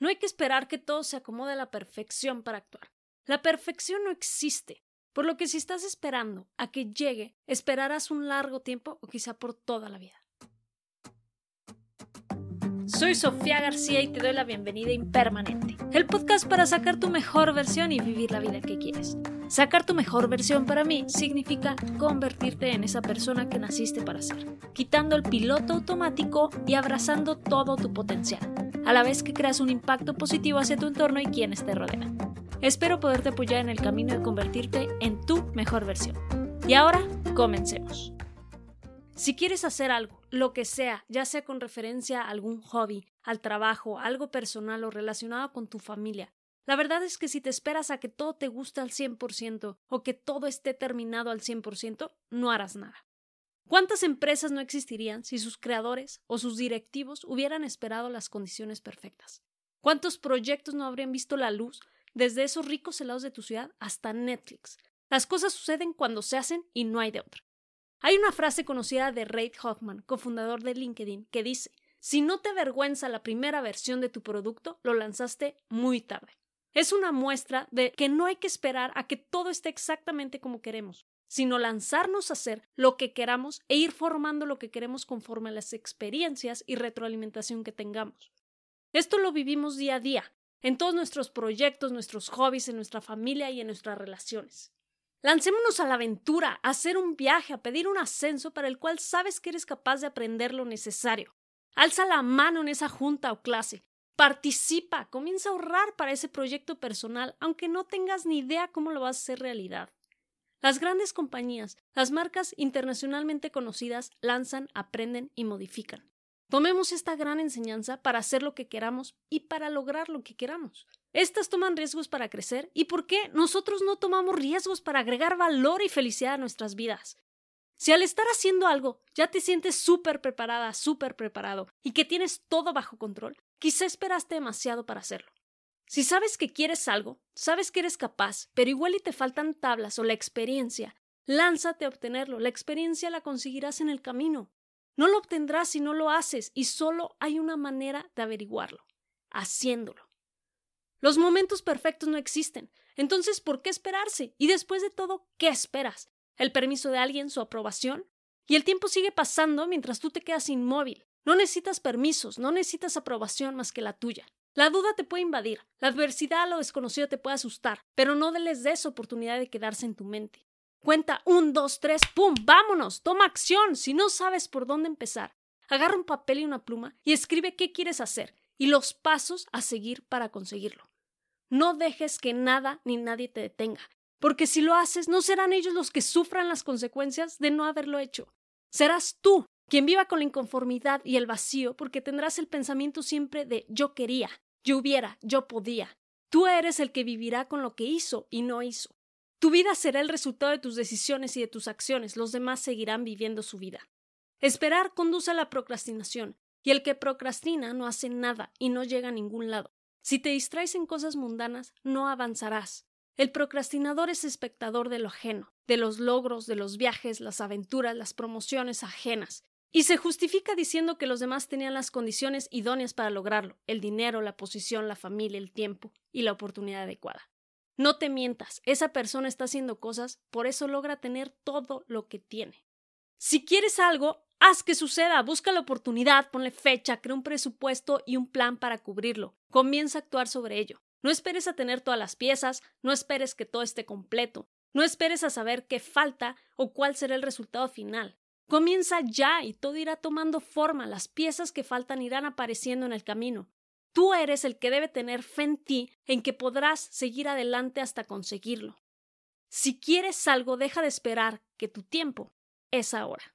No hay que esperar que todo se acomode a la perfección para actuar. La perfección no existe, por lo que si estás esperando a que llegue, esperarás un largo tiempo o quizá por toda la vida. Soy Sofía García y te doy la bienvenida Impermanente, el podcast para sacar tu mejor versión y vivir la vida que quieres. Sacar tu mejor versión para mí significa convertirte en esa persona que naciste para ser, quitando el piloto automático y abrazando todo tu potencial, a la vez que creas un impacto positivo hacia tu entorno y quienes te rodean. Espero poderte apoyar en el camino de convertirte en tu mejor versión. Y ahora, comencemos. Si quieres hacer algo, lo que sea, ya sea con referencia a algún hobby, al trabajo, algo personal o relacionado con tu familia, la verdad es que si te esperas a que todo te guste al 100% o que todo esté terminado al 100%, no harás nada. ¿Cuántas empresas no existirían si sus creadores o sus directivos hubieran esperado las condiciones perfectas? ¿Cuántos proyectos no habrían visto la luz desde esos ricos helados de tu ciudad hasta Netflix? Las cosas suceden cuando se hacen y no hay de otra. Hay una frase conocida de Reid Hoffman, cofundador de LinkedIn, que dice: Si no te avergüenza la primera versión de tu producto, lo lanzaste muy tarde. Es una muestra de que no hay que esperar a que todo esté exactamente como queremos, sino lanzarnos a hacer lo que queramos e ir formando lo que queremos conforme a las experiencias y retroalimentación que tengamos. Esto lo vivimos día a día, en todos nuestros proyectos, nuestros hobbies, en nuestra familia y en nuestras relaciones. Lancémonos a la aventura, a hacer un viaje, a pedir un ascenso para el cual sabes que eres capaz de aprender lo necesario. Alza la mano en esa junta o clase. Participa, comienza a ahorrar para ese proyecto personal, aunque no tengas ni idea cómo lo vas a hacer realidad. Las grandes compañías, las marcas internacionalmente conocidas, lanzan, aprenden y modifican. Tomemos esta gran enseñanza para hacer lo que queramos y para lograr lo que queramos. Estas toman riesgos para crecer y ¿por qué nosotros no tomamos riesgos para agregar valor y felicidad a nuestras vidas? Si al estar haciendo algo ya te sientes súper preparada, súper preparado y que tienes todo bajo control, quizá esperaste demasiado para hacerlo. Si sabes que quieres algo, sabes que eres capaz, pero igual y te faltan tablas o la experiencia, lánzate a obtenerlo. La experiencia la conseguirás en el camino. No lo obtendrás si no lo haces y solo hay una manera de averiguarlo, haciéndolo. Los momentos perfectos no existen, entonces ¿por qué esperarse? Y después de todo, ¿qué esperas? ¿El permiso de alguien, su aprobación? Y el tiempo sigue pasando mientras tú te quedas inmóvil. No necesitas permisos, no necesitas aprobación más que la tuya. La duda te puede invadir, la adversidad a lo desconocido te puede asustar, pero no les des oportunidad de quedarse en tu mente. Cuenta un, dos, tres, ¡pum! ¡Vámonos! Toma acción. Si no sabes por dónde empezar, agarra un papel y una pluma y escribe qué quieres hacer y los pasos a seguir para conseguirlo. No dejes que nada ni nadie te detenga, porque si lo haces, no serán ellos los que sufran las consecuencias de no haberlo hecho. Serás tú quien viva con la inconformidad y el vacío, porque tendrás el pensamiento siempre de yo quería, yo hubiera, yo podía. Tú eres el que vivirá con lo que hizo y no hizo. Tu vida será el resultado de tus decisiones y de tus acciones, los demás seguirán viviendo su vida. Esperar conduce a la procrastinación, y el que procrastina no hace nada y no llega a ningún lado. Si te distraes en cosas mundanas, no avanzarás. El procrastinador es espectador de lo ajeno, de los logros, de los viajes, las aventuras, las promociones ajenas, y se justifica diciendo que los demás tenían las condiciones idóneas para lograrlo, el dinero, la posición, la familia, el tiempo y la oportunidad adecuada. No te mientas, esa persona está haciendo cosas, por eso logra tener todo lo que tiene. Si quieres algo, haz que suceda, busca la oportunidad, ponle fecha, crea un presupuesto y un plan para cubrirlo. Comienza a actuar sobre ello. No esperes a tener todas las piezas, no esperes que todo esté completo, no esperes a saber qué falta o cuál será el resultado final. Comienza ya y todo irá tomando forma, las piezas que faltan irán apareciendo en el camino. Tú eres el que debe tener fe en ti, en que podrás seguir adelante hasta conseguirlo. Si quieres algo, deja de esperar que tu tiempo es ahora.